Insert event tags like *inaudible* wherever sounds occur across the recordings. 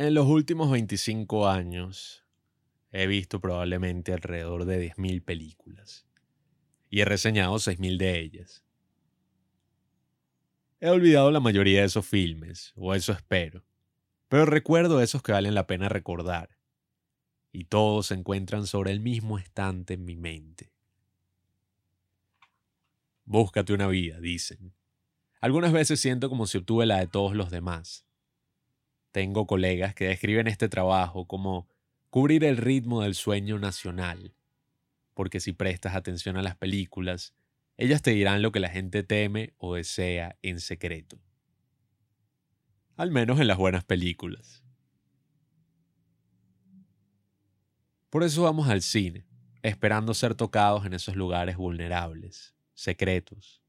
En los últimos 25 años he visto probablemente alrededor de 10.000 películas y he reseñado 6.000 de ellas. He olvidado la mayoría de esos filmes, o eso espero, pero recuerdo esos que valen la pena recordar, y todos se encuentran sobre el mismo estante en mi mente. Búscate una vida, dicen. Algunas veces siento como si obtuve la de todos los demás tengo colegas que describen este trabajo como cubrir el ritmo del sueño nacional, porque si prestas atención a las películas, ellas te dirán lo que la gente teme o desea en secreto. Al menos en las buenas películas. Por eso vamos al cine, esperando ser tocados en esos lugares vulnerables, secretos.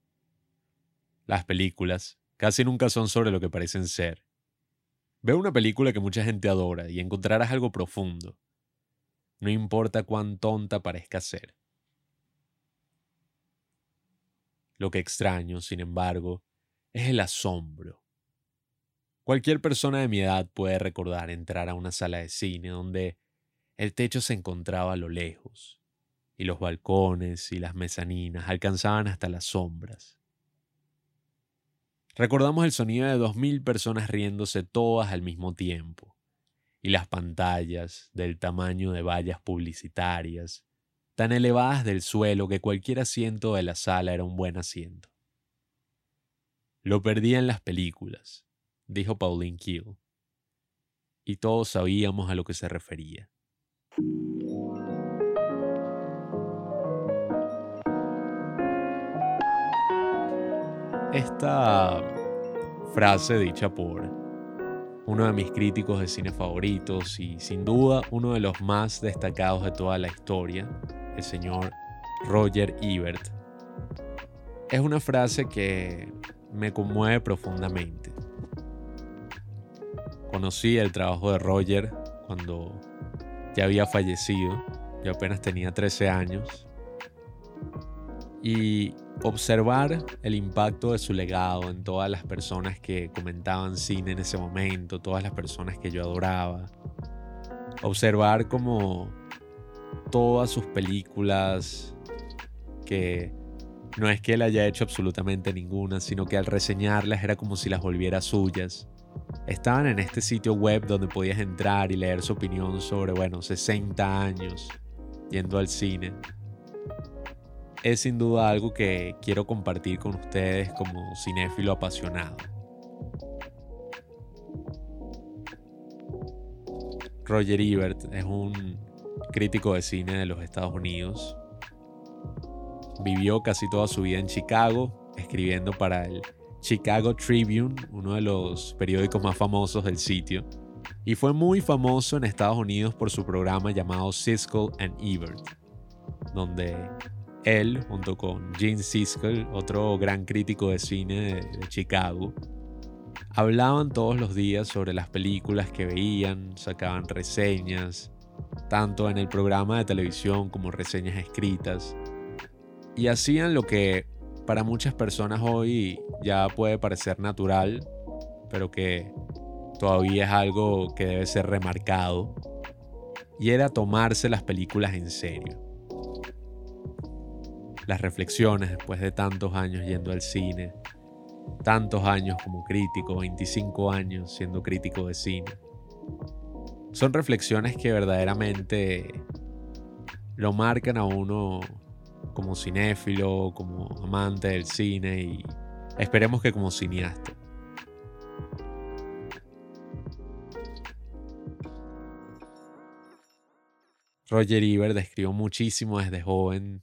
Las películas casi nunca son sobre lo que parecen ser Ve una película que mucha gente adora y encontrarás algo profundo. No importa cuán tonta parezca ser. Lo que extraño, sin embargo, es el asombro. Cualquier persona de mi edad puede recordar entrar a una sala de cine donde el techo se encontraba a lo lejos, y los balcones y las mezaninas alcanzaban hasta las sombras. Recordamos el sonido de dos mil personas riéndose todas al mismo tiempo, y las pantallas del tamaño de vallas publicitarias, tan elevadas del suelo que cualquier asiento de la sala era un buen asiento. Lo perdí en las películas, dijo Pauline Kiel, y todos sabíamos a lo que se refería. Esta frase dicha por uno de mis críticos de cine favoritos y sin duda uno de los más destacados de toda la historia, el señor Roger Ebert, es una frase que me conmueve profundamente. Conocí el trabajo de Roger cuando ya había fallecido, yo apenas tenía 13 años, y observar el impacto de su legado en todas las personas que comentaban cine en ese momento, todas las personas que yo adoraba. Observar como todas sus películas, que no es que él haya hecho absolutamente ninguna, sino que al reseñarlas era como si las volviera suyas. Estaban en este sitio web donde podías entrar y leer su opinión sobre, bueno, 60 años yendo al cine es sin duda algo que quiero compartir con ustedes como cinéfilo apasionado. Roger Ebert es un crítico de cine de los Estados Unidos. Vivió casi toda su vida en Chicago, escribiendo para el Chicago Tribune, uno de los periódicos más famosos del sitio, y fue muy famoso en Estados Unidos por su programa llamado Siskel and Ebert, donde él, junto con Gene Siskel, otro gran crítico de cine de, Chicago, hablaban todos los días sobre las películas que veían, sacaban reseñas, tanto en el programa de televisión como reseñas escritas, y hacían lo que para muchas personas hoy ya puede parecer natural, pero que todavía es algo que debe ser remarcado, y era tomarse las películas en serio las reflexiones después de tantos años yendo al cine, tantos años como crítico, 25 años siendo crítico de cine. Son reflexiones que verdaderamente lo marcan a uno como cinéfilo, como amante del cine y esperemos que como cineasta. Roger Ebert describió muchísimo desde joven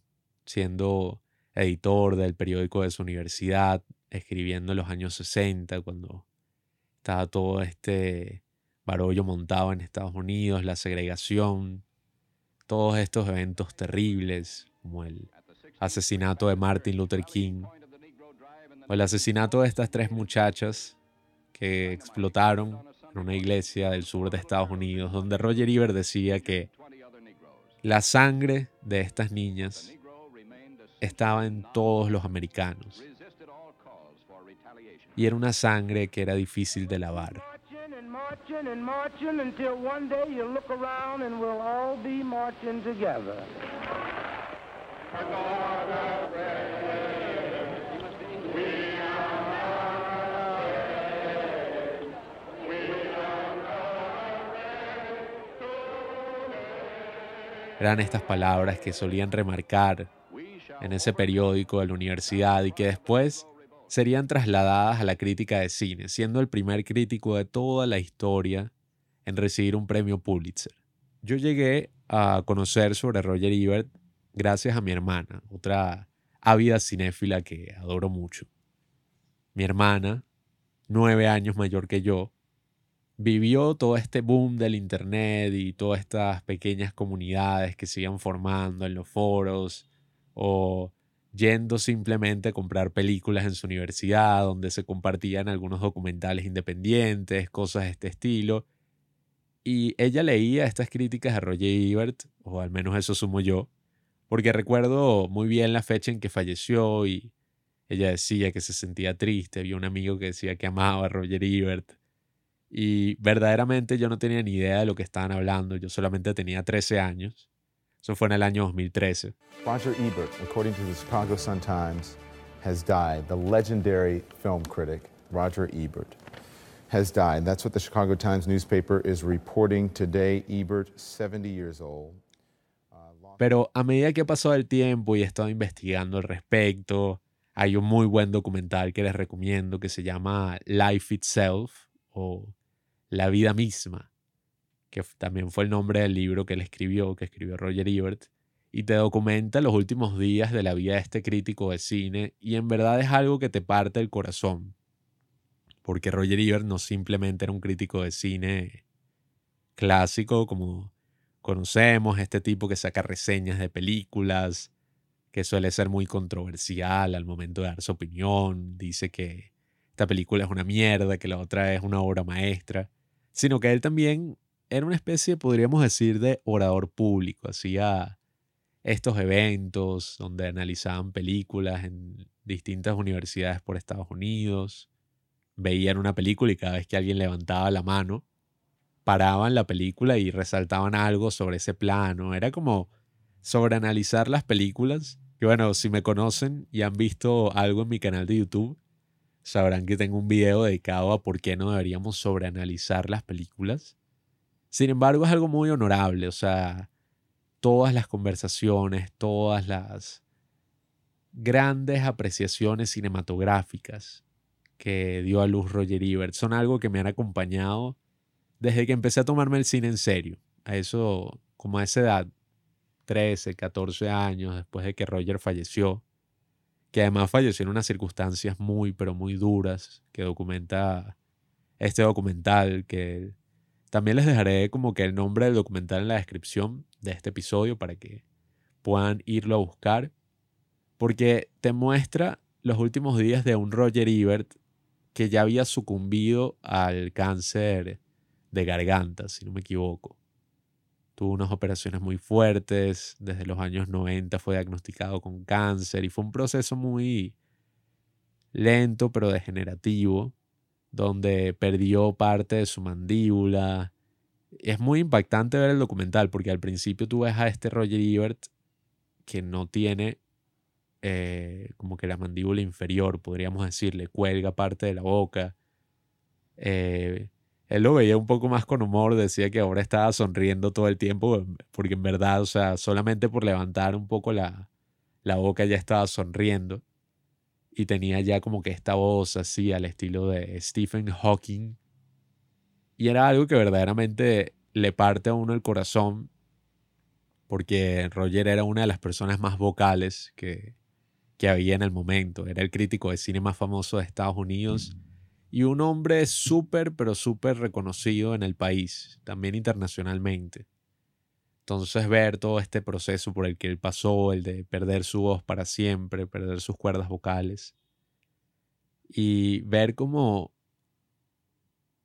siendo editor del periódico de su universidad, escribiendo en los años 60, cuando estaba todo este barollo montado en Estados Unidos, la segregación, todos estos eventos terribles, como el asesinato de Martin Luther King, o el asesinato de estas tres muchachas que explotaron en una iglesia del sur de Estados Unidos, donde Roger Ebert decía que la sangre de estas niñas estaba en todos los americanos. Y era una sangre que era difícil de lavar. Eran estas palabras que solían remarcar en ese periódico de la universidad y que después serían trasladadas a la crítica de cine, siendo el primer crítico de toda la historia en recibir un premio Pulitzer. Yo llegué a conocer sobre Roger Ebert gracias a mi hermana, otra ávida cinéfila que adoro mucho. Mi hermana, nueve años mayor que yo, vivió todo este boom del Internet y todas estas pequeñas comunidades que se iban formando en los foros o yendo simplemente a comprar películas en su universidad, donde se compartían algunos documentales independientes, cosas de este estilo. Y ella leía estas críticas a Roger Ebert, o al menos eso sumo yo, porque recuerdo muy bien la fecha en que falleció y ella decía que se sentía triste, había un amigo que decía que amaba a Roger Ebert. Y verdaderamente yo no tenía ni idea de lo que estaban hablando, yo solamente tenía 13 años. Eso fue en el año 2013. Roger Ebert, according to the Chicago Sun-Times, has died. The legendary film critic, Roger Ebert, has died. That's what the Chicago Times newspaper is reporting today. Ebert, 70 years old. Pero a medida que ha pasado el tiempo y he estado investigando al respecto, hay un muy buen documental que les recomiendo que se llama Life Itself o La vida misma, que también fue el nombre del libro que él escribió, que escribió Roger Ebert, y te documenta los últimos días de la vida de este crítico de cine, y en verdad es algo que te parte el corazón, porque Roger Ebert no simplemente era un crítico de cine clásico como conocemos, este tipo que saca reseñas de películas, que suele ser muy controversial al momento de dar su opinión, dice que esta película es una mierda, que la otra es una obra maestra, sino que él también era una especie, podríamos decir, de orador público. Hacía estos eventos donde analizaban películas en distintas universidades por Estados Unidos. Veían una película y cada vez que alguien levantaba la mano, paraban la película y resaltaban algo sobre ese plano. Era como sobreanalizar las películas. Que bueno, si me conocen y han visto algo en mi canal de YouTube, sabrán que tengo un video dedicado a por qué no deberíamos sobreanalizar las películas. Sin embargo, es algo muy honorable, o sea, todas las conversaciones, todas las grandes apreciaciones cinematográficas que dio a luz Roger Ebert son algo que me han acompañado desde que empecé a tomarme el cine en serio. A eso, como a esa edad, 13, 14 años después de que Roger falleció, que además falleció en unas circunstancias muy, pero muy duras, que documenta este documental que también les dejaré como que el nombre del documental en la descripción de este episodio para que puedan irlo a buscar. Porque te muestra los últimos días de un Roger Ebert que ya había sucumbido al cáncer de garganta, si no me equivoco. Tuvo unas operaciones muy fuertes, desde los años 90 fue diagnosticado con cáncer y fue un proceso muy lento pero degenerativo donde perdió parte de su mandíbula. Es muy impactante ver el documental porque al principio tú ves a este Roger Ebert que no tiene eh, como que la mandíbula inferior, podríamos decirle, cuelga parte de la boca. Eh, él lo veía un poco más con humor, decía que ahora estaba sonriendo todo el tiempo, porque en verdad, o sea, solamente por levantar un poco la, la boca ya estaba sonriendo y tenía ya como que esta voz así al estilo de Stephen Hawking. Y era algo que verdaderamente le parte a uno el corazón, porque Roger era una de las personas más vocales que, que había en el momento. Era el crítico de cine más famoso de Estados Unidos y un hombre súper, pero súper reconocido en el país, también internacionalmente. Entonces ver todo este proceso por el que él pasó, el de perder su voz para siempre, perder sus cuerdas vocales, y ver cómo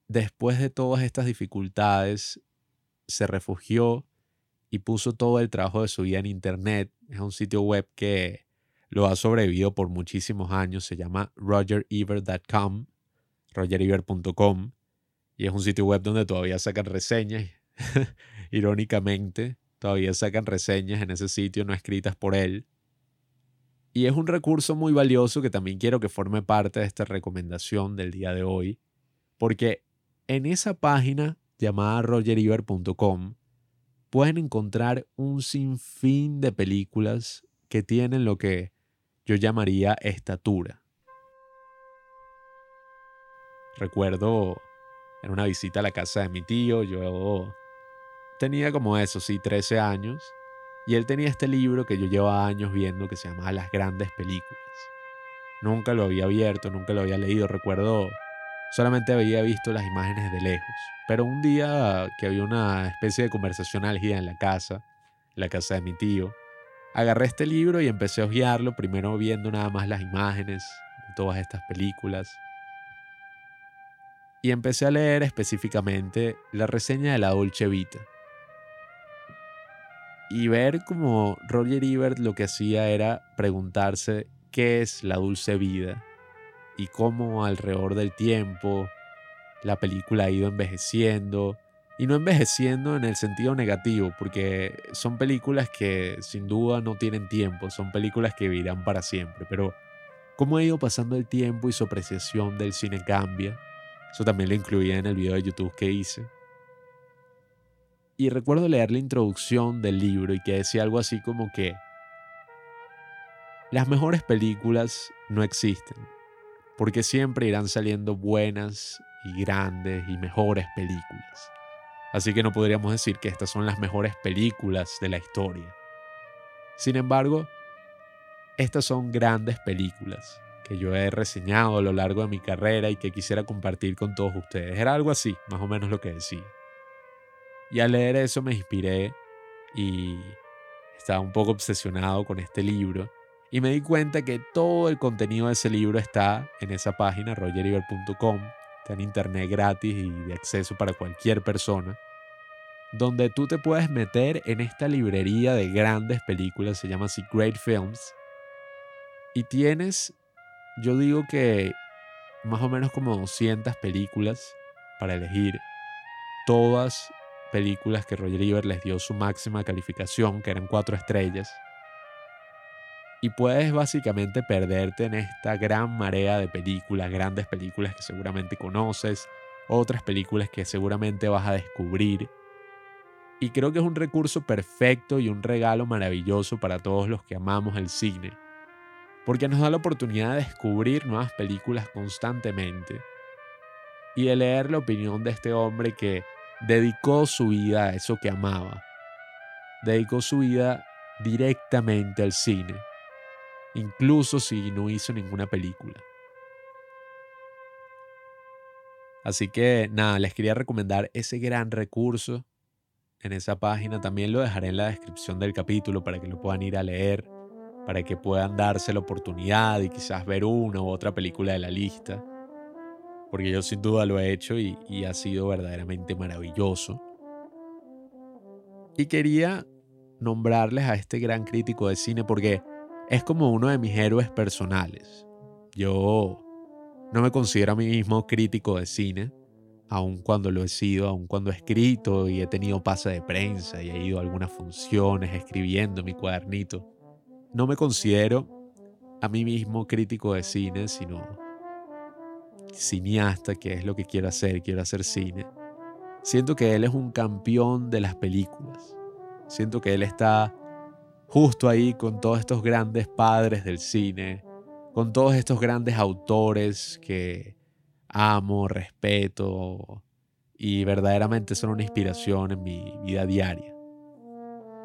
después de todas estas dificultades se refugió y puso todo el trabajo de su vida en Internet. Es un sitio web que lo ha sobrevivido por muchísimos años, se llama y Y es un sitio web donde todavía sacan reseñas. *laughs* Irónicamente, todavía sacan reseñas en ese sitio no escritas por él. Y es un recurso muy valioso que también quiero que forme parte de esta recomendación del día de hoy, porque en esa página llamada rogeriver.com pueden encontrar un sinfín de películas que tienen lo que yo llamaría estatura. Recuerdo en una visita a la casa de mi tío, yo tenía como eso, sí, 13 años, y él tenía este libro que yo llevaba años viendo que se llamaba Las grandes películas. Nunca lo había abierto, nunca lo había leído, recuerdo, solamente había visto las imágenes de lejos. Pero un día que había una especie de conversación álgida en la casa, en la casa de mi tío, agarré este libro y empecé a hojearlo, primero viendo nada más las imágenes de todas estas películas. Y empecé a leer específicamente la reseña de la Dolce Vita y ver como Roger Ebert lo que hacía era preguntarse qué es la dulce vida y cómo alrededor del tiempo la película ha ido envejeciendo y no envejeciendo en el sentido negativo porque son películas que sin duda no tienen tiempo, son películas que vivirán para siempre, pero cómo ha ido pasando el tiempo y su apreciación del cine cambia. Eso también lo incluía en el video de YouTube que hice. Y recuerdo leer la introducción del libro y que decía algo así como que las mejores películas no existen, porque siempre irán saliendo buenas y grandes y mejores películas. Así que no podríamos decir que estas son las mejores películas de la historia. Sin embargo, estas son grandes películas que yo he reseñado a lo largo de mi carrera y que quisiera compartir con todos ustedes. Era algo así, más o menos lo que decía. Y al leer eso me inspiré y estaba un poco obsesionado con este libro. Y me di cuenta que todo el contenido de ese libro está en esa página, rogeriver.com. Está en internet gratis y de acceso para cualquier persona. Donde tú te puedes meter en esta librería de grandes películas, se llama así Great Films. Y tienes, yo digo que más o menos como 200 películas para elegir. Todas películas que Roger Ebert les dio su máxima calificación, que eran cuatro estrellas. Y puedes básicamente perderte en esta gran marea de películas, grandes películas que seguramente conoces, otras películas que seguramente vas a descubrir. Y creo que es un recurso perfecto y un regalo maravilloso para todos los que amamos el cine, porque nos da la oportunidad de descubrir nuevas películas constantemente y de leer la opinión de este hombre que dedicó su vida a eso que amaba. Dedicó su vida directamente al cine, incluso si no hizo ninguna película. Así que nada, les quería recomendar ese gran recurso en esa página. También lo dejaré en la descripción del capítulo para que lo puedan ir a leer, para que puedan darse la oportunidad y quizás ver una u otra película de la lista porque yo sin duda lo he hecho y, ha sido verdaderamente maravilloso. Y quería nombrarles a este gran crítico de cine porque es como uno de mis héroes personales. Yo no me considero a mí mismo crítico de cine, aun cuando lo he sido, aun cuando he escrito y he tenido pase de prensa y he ido a algunas funciones escribiendo mi cuadernito. No me considero a mí mismo crítico de cine, sino cineasta, que es lo que quiero hacer, quiero hacer cine, siento que él es un campeón de las películas. Siento que él está justo ahí con todos estos grandes padres del cine, con todos estos grandes autores que amo, respeto y verdaderamente son una inspiración en mi vida diaria.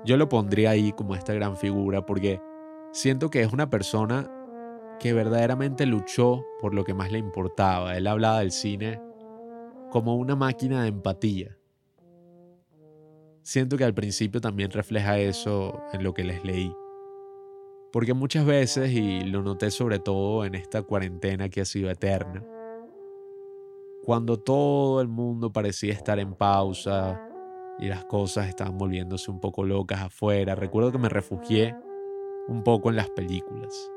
Yo lo pondría ahí como esta gran figura porque siento que es una persona que verdaderamente luchó por lo que más le importaba. Él hablaba del cine como una máquina de empatía. Siento que al principio también refleja eso en lo que les leí. Porque muchas veces, y lo noté sobre todo en esta cuarentena que ha sido eterna, cuando todo el mundo parecía estar en pausa y las cosas estaban volviéndose un poco locas afuera, recuerdo que me refugié un poco en las películas.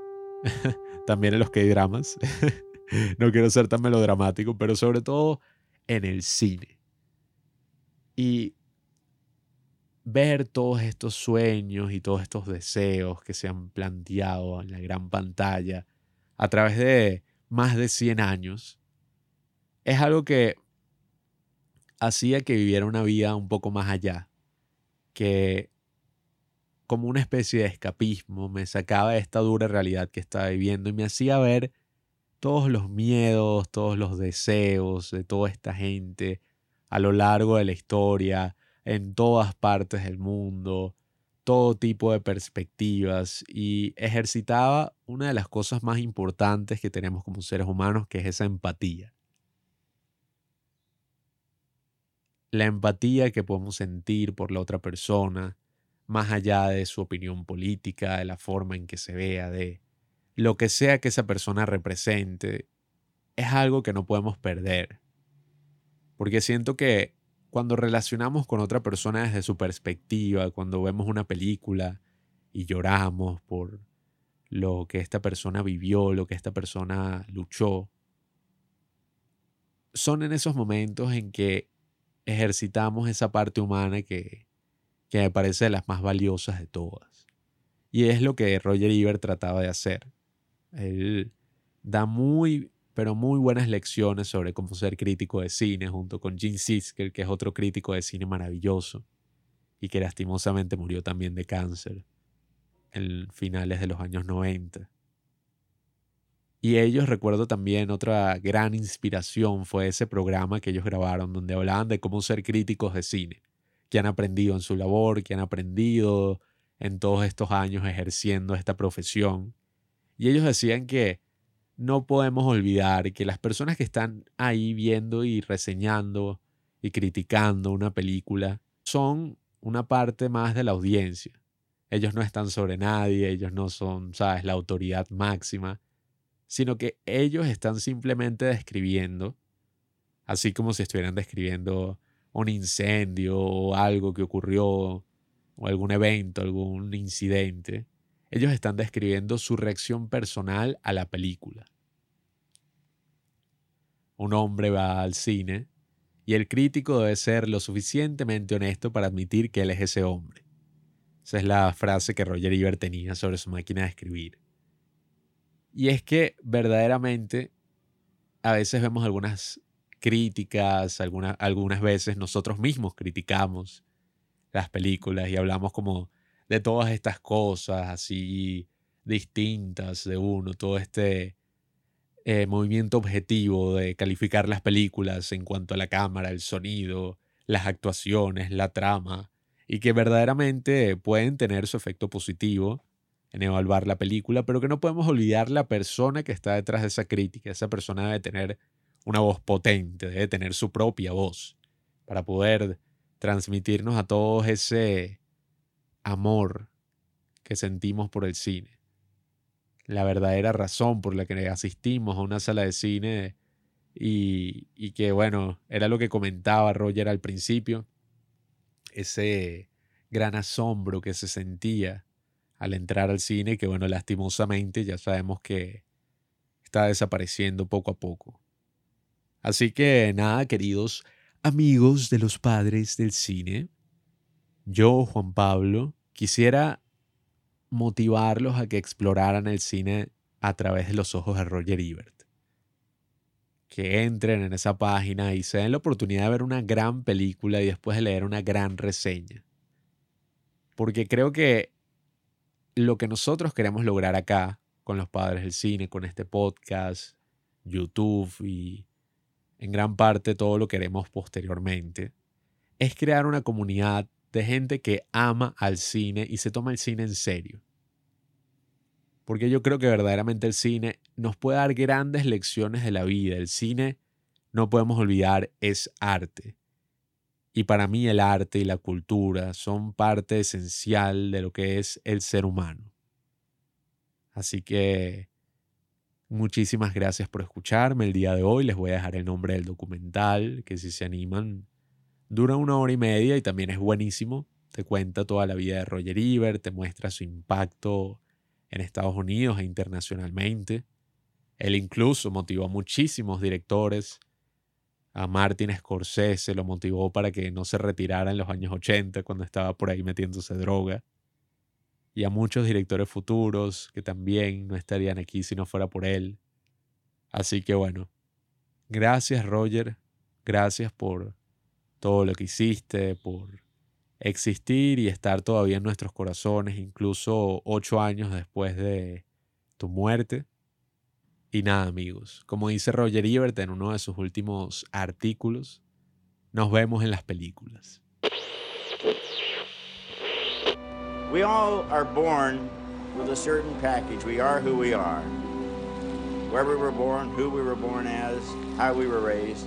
*laughs* También en los que hay dramas *laughs* no quiero ser tan melodramático, pero sobre todo en el cine. Y ver todos estos sueños y todos estos deseos que se han planteado en la gran pantalla a través de más de 100 años, es algo que hacía que viviera una vida un poco más allá, que como una especie de escapismo me sacaba de esta dura realidad que estaba viviendo y me hacía ver todos los miedos, todos los deseos de toda esta gente a lo largo de la historia, en todas partes del mundo, todo tipo de perspectivas y ejercitaba una de las cosas más importantes que tenemos como seres humanos, que es esa empatía. La empatía que podemos sentir por la otra persona, más allá de su opinión política, de la forma en que se vea, de lo que sea que esa persona represente, es algo que no podemos perder. Porque siento que cuando relacionamos con otra persona desde su perspectiva, cuando vemos una película y lloramos por lo que esta persona vivió, lo que esta persona luchó, son en esos momentos en que ejercitamos esa parte humana que, que me parece de las más valiosas de todas. Y es lo que Roger Ebert trataba de hacer. Él da muy pero muy buenas lecciones sobre cómo ser crítico de cine, junto con Gene Siskel, que es otro crítico de cine maravilloso y que lastimosamente murió también de cáncer en finales de los años 90. Y ellos, recuerdo también, otra gran inspiración fue ese programa que ellos grabaron donde hablaban de cómo ser críticos de cine, que han aprendido en su labor, que han aprendido en todos estos años ejerciendo esta profesión. Y ellos decían que no podemos olvidar que las personas que están ahí viendo y reseñando y criticando una película son una parte más de la audiencia. Ellos no están sobre nadie, ellos no son, sabes, la autoridad máxima, sino que ellos están simplemente describiendo, así como si estuvieran describiendo un incendio o algo que ocurrió o algún evento, algún incidente. Ellos están describiendo su reacción personal a la película. Un hombre va al cine y el crítico debe ser lo suficientemente honesto para admitir que él es ese hombre. Esa es la frase que Roger Ebert tenía sobre su máquina de escribir. Y es que verdaderamente a veces vemos algunas críticas, algunas veces nosotros mismos criticamos las películas y hablamos como de todas estas cosas así distintas de uno, todo este eh, movimiento objetivo de calificar las películas en cuanto a la cámara, el sonido, las actuaciones, la trama, y que verdaderamente pueden tener su efecto positivo en evaluar la película, pero que no podemos olvidar la persona que está detrás de esa crítica. Esa persona debe tener una voz potente, debe tener su propia voz para poder transmitirnos a todos ese amor que sentimos por el cine. La verdadera razón por la que asistimos a una sala de cine y, y que, bueno, era lo que comentaba Roger al principio, ese gran asombro que se sentía al entrar al cine, que, bueno, lastimosamente ya sabemos que está desapareciendo poco a poco. Así que nada, queridos amigos de los padres del cine, yo, Juan Pablo, quisiera motivarlos a que exploraran el cine a través de los ojos de Roger Ebert. Que entren en esa página y se den la oportunidad de ver una gran película y después de leer una gran reseña. Porque creo que lo que nosotros queremos lograr acá, con los padres del cine, con este podcast, YouTube y en gran parte todo lo que haremos posteriormente, es crear una comunidad de gente que ama al cine y se toma el cine en serio. Porque yo creo que verdaderamente el cine nos puede dar grandes lecciones de la vida. El cine, no podemos olvidar, es arte. Y para mí el arte y la cultura son parte esencial de lo que es el ser humano. Así que muchísimas gracias por escucharme el día de hoy. Les voy a dejar el nombre del documental, que si se animan Dura una hora y media y también es buenísimo. Te cuenta toda la vida de Roger Ebert, te muestra su impacto en Estados Unidos e internacionalmente. Él incluso motivó a muchísimos directores A Martin Scorsese lo motivó para que no se retirara en los años 80 cuando estaba por ahí metiéndose droga. Y a muchos directores futuros que también no estarían aquí si no fuera por él. Así que bueno, gracias Roger, gracias por todo lo que hiciste, por existir y estar todavía en nuestros corazones, incluso ocho años después de tu muerte. Y nada, amigos, como dice Roger Ebert en uno de sus últimos artículos, nos vemos en las películas. We all are born with a certain package. We are who we are. Where we were born, who we were born as, how we were raised.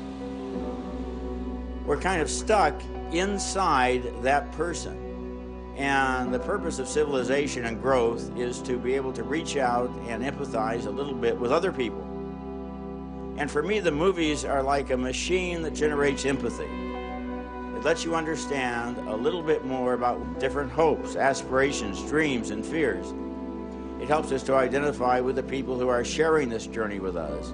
We're kind of stuck inside that person. And the purpose of civilization and growth is to be able to reach out and empathize a little bit with other people. And for me, the movies are like a machine that generates empathy. It lets you understand a little bit more about different hopes, aspirations, dreams, and fears. It helps us to identify with the people who are sharing this journey with us.